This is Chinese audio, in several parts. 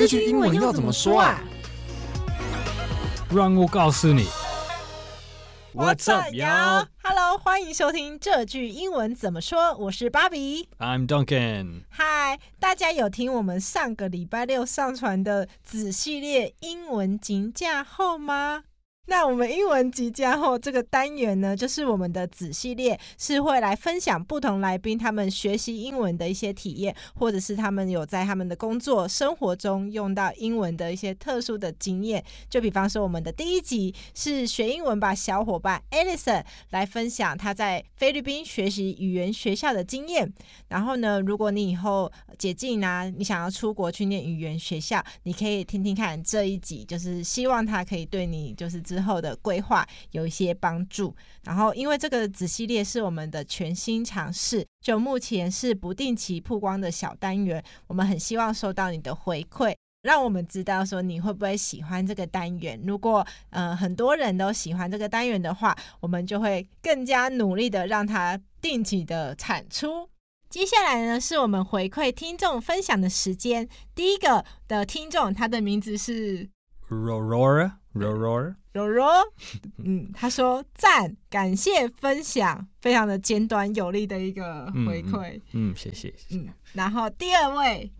这句英文要怎么说啊？让我告诉你。What's up, y'all？Hello，欢迎收听这句英文怎么说。我是芭比，I'm Duncan。Hi，大家有听我们上个礼拜六上传的子系列英文金价后吗？那我们英文即将后这个单元呢，就是我们的子系列，是会来分享不同来宾他们学习英文的一些体验，或者是他们有在他们的工作生活中用到英文的一些特殊的经验。就比方说，我们的第一集是学英文吧小伙伴 Alison 来分享他在菲律宾学习语言学校的经验。然后呢，如果你以后解禁啊，你想要出国去念语言学校，你可以听听看这一集，就是希望他可以对你就是之后的规划有一些帮助。然后，因为这个子系列是我们的全新尝试，就目前是不定期曝光的小单元。我们很希望收到你的回馈，让我们知道说你会不会喜欢这个单元。如果呃很多人都喜欢这个单元的话，我们就会更加努力的让它定期的产出。接下来呢，是我们回馈听众分享的时间。第一个的听众，他的名字是 Rorora。柔柔柔。柔，嗯，他说赞，感谢分享，非常的简短有力的一个回馈，嗯，嗯，谢谢，嗯，然后第二位，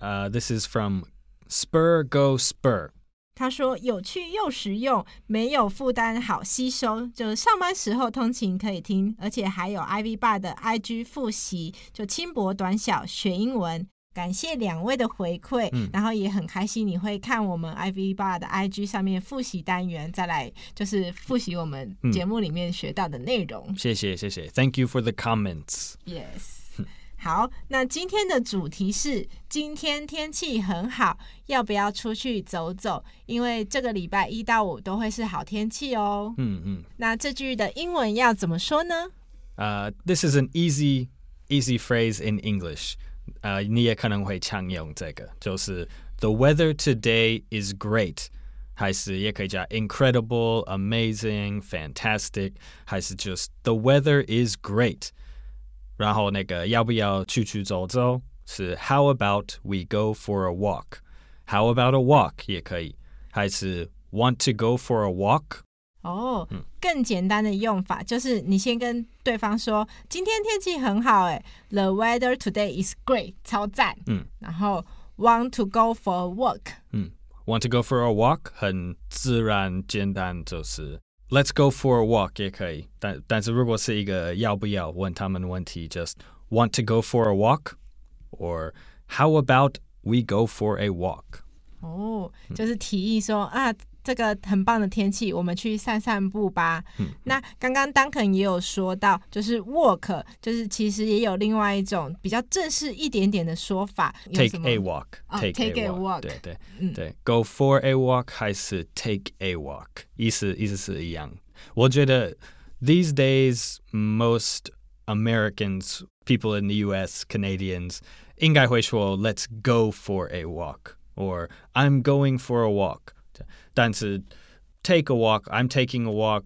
呃、uh,，This is from Spur Go Spur，他说有趣又实用，没有负担，好吸收，就是上班时候通勤可以听，而且还有 Ivy 的 IG 复习，就轻薄短小学英文。感谢两位的回馈，嗯，然后也很开心你会看我们 Ivy Bar 的 IG 上面复习单元，再来就是复习我们节目里面学到的内容。嗯、谢谢谢谢，Thank you for the comments. Yes，好，那今天的主题是今天天气很好，要不要出去走走？因为这个礼拜一到五都会是好天气哦。嗯嗯，那这句的英文要怎么说呢？呃、uh,，This is an easy easy phrase in English. 呃，你也可能会常用这个，就是 The weather today is great，还是也可以加 incredible、amazing、fantastic，还是 just the weather is great。然后那个要不要出去走走？是 How about we go for a walk？How about a walk 也可以，还是 Want to go for a walk？ 哦，更简单的用法就是你先跟对方说，今天天气很好，哎，The weather today is great，超赞。嗯，然后 Want to go for a walk？嗯，Want to go for a walk 很自然简单，就是 Let's go for a walk 也可以。但但是如果是一个要不要问他们问题，just Want to go for a walk？or How about we go for a walk？哦，就是提议说啊。这个很棒的天气，我们去散散步吧。嗯、那刚刚 Duncan 也有说到，就是 walk，就是其实也有另外一种比较正式一点点的说法。Take a walk，take、oh, take a walk，对对、嗯、对，go for a walk 还是 take a walk，意思意思是一样。我觉得 these days most Americans, people in the U.S., Canadians 应该会说 Let's go for a walk，or I'm going for a walk。但是 take a walk, I'm taking a walk,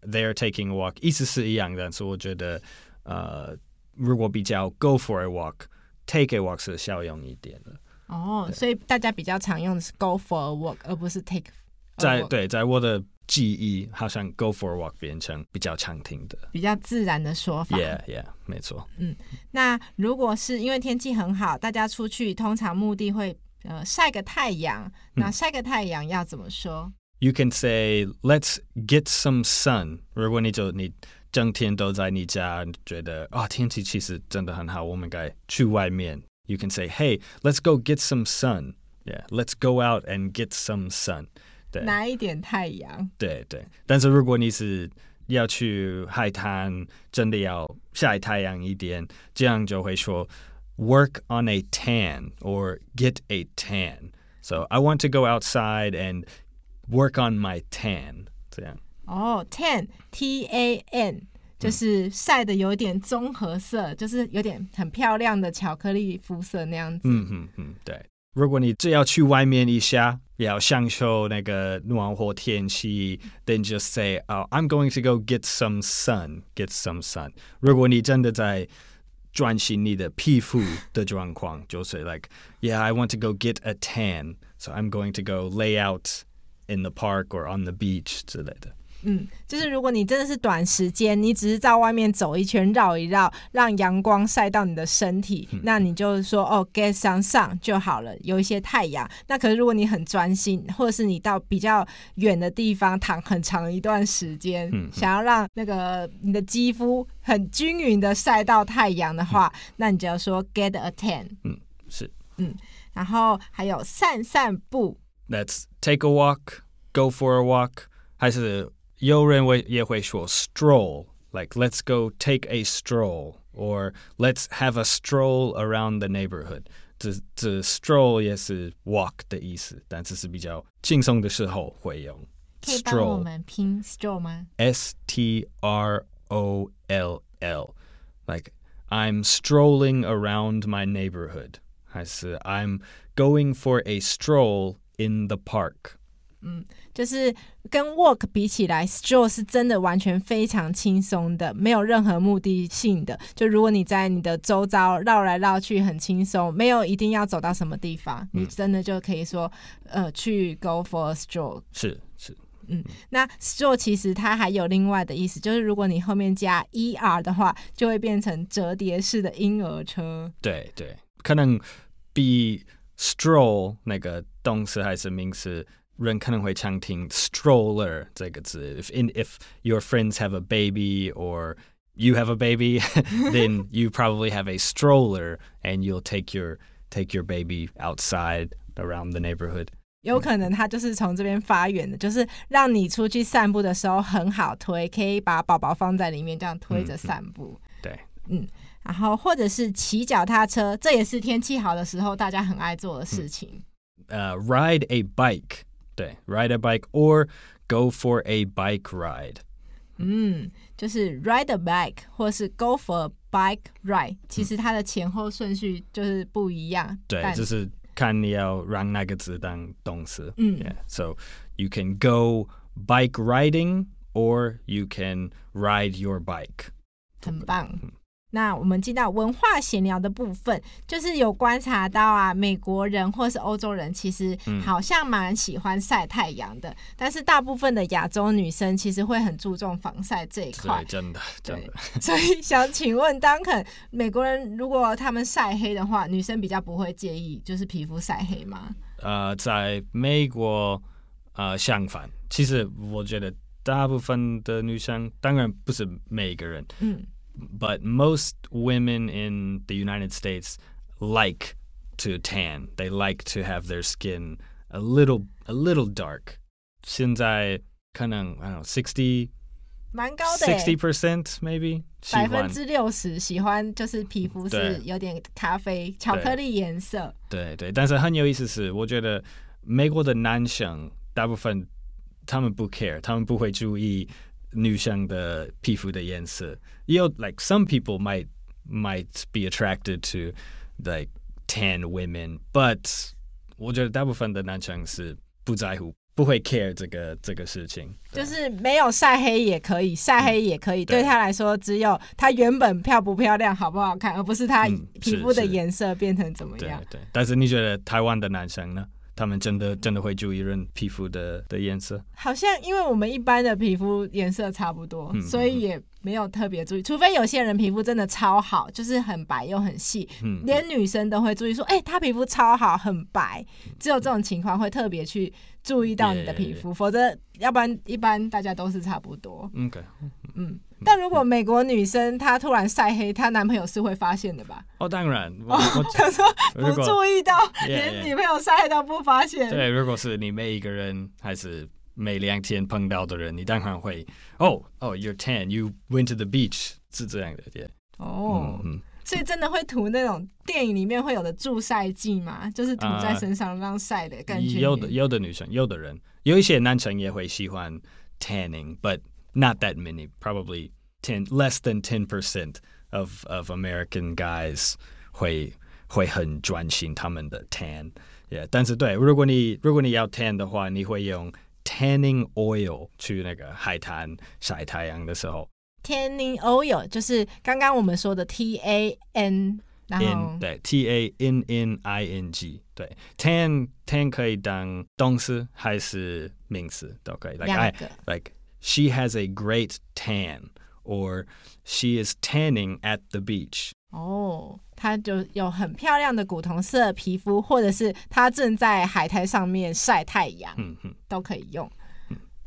they're taking a walk，意思是一样的。但是我觉得，呃，如果比较 go for a walk, take a walk 是效用一点的。哦，所以大家比较常用的是 go for a walk，而不是 take。在对，在我的记忆，好像 go for a walk 变成比较常听的、比较自然的说法。Yeah, yeah，没错。嗯，那如果是因为天气很好，大家出去通常目的会。 呃，晒个太阳，那晒个太阳要怎么说？You can say, "Let's get some sun." 如果你就你整天都在你家，觉得啊、哦、天气其实真的很好，我们该去外面。You can say, "Hey, let's go get some sun." Yeah, let's go out and get some sun. 对，拿一点太阳。对对，但是如果你是要去海滩，真的要晒太阳一点，这样就会说。work on a tan or get a tan. So I want to go outside and work on my tan. 这样。哦、oh,，tan，T A N，就是晒得有点棕褐色，嗯，就是有点很漂亮的巧克力肤色那样子。嗯嗯嗯，对。如果你只要去外面一下，要享受那个暖和天气，then just say, oh, I'm going to go get some sun, get some sun. 如果你真的在 专心你的皮肤的状况，就是 like yeah I want to go get a tan so I'm going to go lay out in the park or on the beach 之类的。 嗯，就是如果你真的是短时间，你只是在外面走一圈、绕一绕，让阳光晒到你的身体，嗯、那你就说哦，get some sun 就好了，有一些太阳。那可是如果你很专心，或者是你到比较远的地方躺很长一段时间，嗯、想要让那个你的肌肤很均匀的晒到太阳的话，嗯、那你就要说 get a tan。嗯，是，嗯，然后还有散散步，Let's take a walk, go for a walk，还是。有人会也会说 stroll，like let's go take a stroll，or let's have a stroll around the neighborhood。这这 stroll 也是 walk 的意思，但这是比较轻松的时候会用。可以帮我们拼 stroll 吗？S T R O L L。Like I'm strolling around my neighborhood，还是 I'm going for a stroll in the park。 嗯，就是跟 walk 比起来，stroll 是真的完全非常轻松的，没有任何目的性的。就如果你在你的周遭绕来绕去，很轻松，没有一定要走到什么地方，嗯、你真的就可以说，呃，去 go for a stroll。是是，嗯，那 stroll 其实它还有另外的意思，就是如果你后面加 er 的话，就会变成折叠式的婴儿车。对对，可能比 stroll 那个动词还是名词。人可能会常听 stroller 这个字。If in if your friends have a baby or you have a baby, then you probably have a stroller and you'll take your take your baby outside around the neighborhood. 有可能它就是从这边发源的，就是让你出去散步的时候很好推，可以把宝宝放在里面这样推着散步。嗯、对，嗯，然后或者是骑脚踏车，这也是天气好的时候大家很爱做的事情。呃、嗯 uh,，ride a bike。 对，ride a bike or go for a bike ride。嗯，就是 ride a bike 或是 go for a bike ride，其实它的前后顺序就是不一样。嗯、对，就是看你要让哪个字当动词。嗯，yeah，so you can go bike riding or you can ride your bike。很棒。嗯 那我们进到文化闲聊的部分，就是有观察到啊，美国人或是欧洲人其实好像蛮喜欢晒太阳的，嗯、但是大部分的亚洲女生其实会很注重防晒这一块。对，真的，真的。所以想请问，Duncan，美国人如果他们晒黑的话，女生比较不会介意，就是皮肤晒黑吗？呃，在美国，呃，相反，其实我觉得大部分的女生，当然不是每个人，嗯。But most women in the United States like to tan. They like to have their skin a little a little dark. 现在可能 I don't know sixty 蛮高的 sixty percent maybe 百分之六十喜欢就是皮肤是有点咖啡巧克力颜色。对对，对，但是很有意思是，我觉得美国的男生大部分他们不 care，他们不会注意。 女生的皮肤的颜色，也有 like some people might might be attracted to like tan women，but 我觉得大部分的男生是不在乎，不会 care 这个这个事情，就是没有晒黑也可以，晒黑也可以，嗯、对，对他来说，只有他原本漂不漂亮、好不好看，而不是他皮肤的颜色变成怎么样。对，对，但是你觉得台湾的男生呢？他们真的真的会注意人皮肤的的颜色？好像因为我们一般的皮肤颜色差不多，嗯、所以也没有特别注意。除非有些人皮肤真的超好，就是很白又很细，嗯、连女生都会注意说：“哎、欸，他皮肤超好，很白。”只有这种情况会特别去注意到你的皮肤.否则要不然一般大家都是差不多。嗯。但如果美国女生她突然晒黑，她男朋友是会发现的吧？哦，当然。我想说不注意到，连女朋友晒黑都不发现。对，如果是你每一个人还是每两天碰到的人，你当然会哦哦，You're tan，You went to the beach，是这样的，对。哦，所以真的会涂那种电影里面会有的助晒剂吗？就是涂在身上让晒的感觉。有的有的女生，有的人，有一些男生也会喜欢 tanning，but。Not that many, probably ten, less than ten percent of of American guys 会会很专心他们的 tan, yeah. 但是对，如果你如果你要 tan 的话，你会用 tanning oil 去那个海滩晒太阳的时候。 tanning oil，就是刚刚我们说的 T A N，然后对 T A N N I N G，对 tan tan 可以当动词还是名词都可以。Like I like she has a great tan, or she is tanning at the beach. 哦， 她就有很漂亮的古铜色皮肤，或者是它正在海滩上面晒太阳，嗯嗯，都可以用。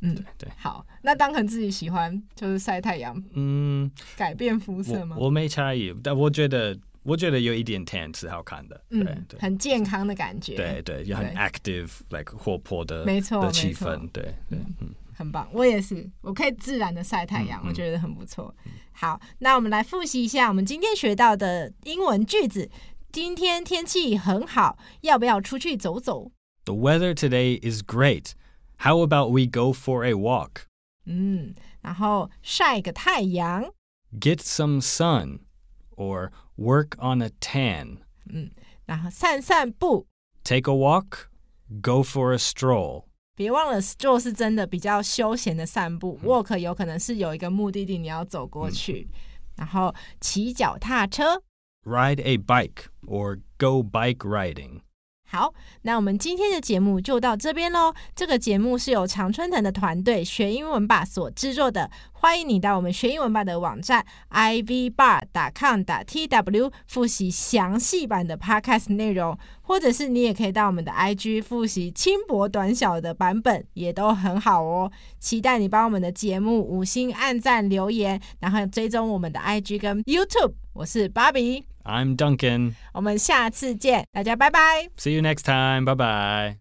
嗯，对对。好，那当肯自己喜欢就是晒太阳，嗯，改变肤色吗？我，我没差异，但我觉得我觉得有一点 tan 是好看的，嗯，对，很健康的感觉，对对，也很 active，like 活泼的，没错，的气氛，对对，嗯。很棒，我也是，我可以自然的晒太阳，我觉得很不错。好，那我们来复习一下我们今天学到的英文句子。今天天气很好，要不要出去走走？The weather today is great. How about we go for a walk? 嗯，然后晒个太阳，Get some sun or work on a tan. 嗯，然后散散步，Take a walk, go for a stroll. 别忘了，stroll 是真的比较休闲的散步，嗯，walk 有可能是有一个目的地你要走过去，嗯，然后骑脚踏车，ride a bike or go bike riding。好，那我们今天的节目就到这边喽。这个节目是由常春藤的团队学英文吧所制作的。欢迎你到我们学英文吧的网站 ivbar.com.tw 复习详细版的 podcast 内容，或者是你也可以到我们的 IG 复习轻薄短小的版本，也都很好哦。期待你帮我们的节目五星按赞留言，然后追踪我们的 IG 跟 YouTube。我是 Bobby。I'm Duncan。我们下次见，大家拜拜。See you next time. Bye bye.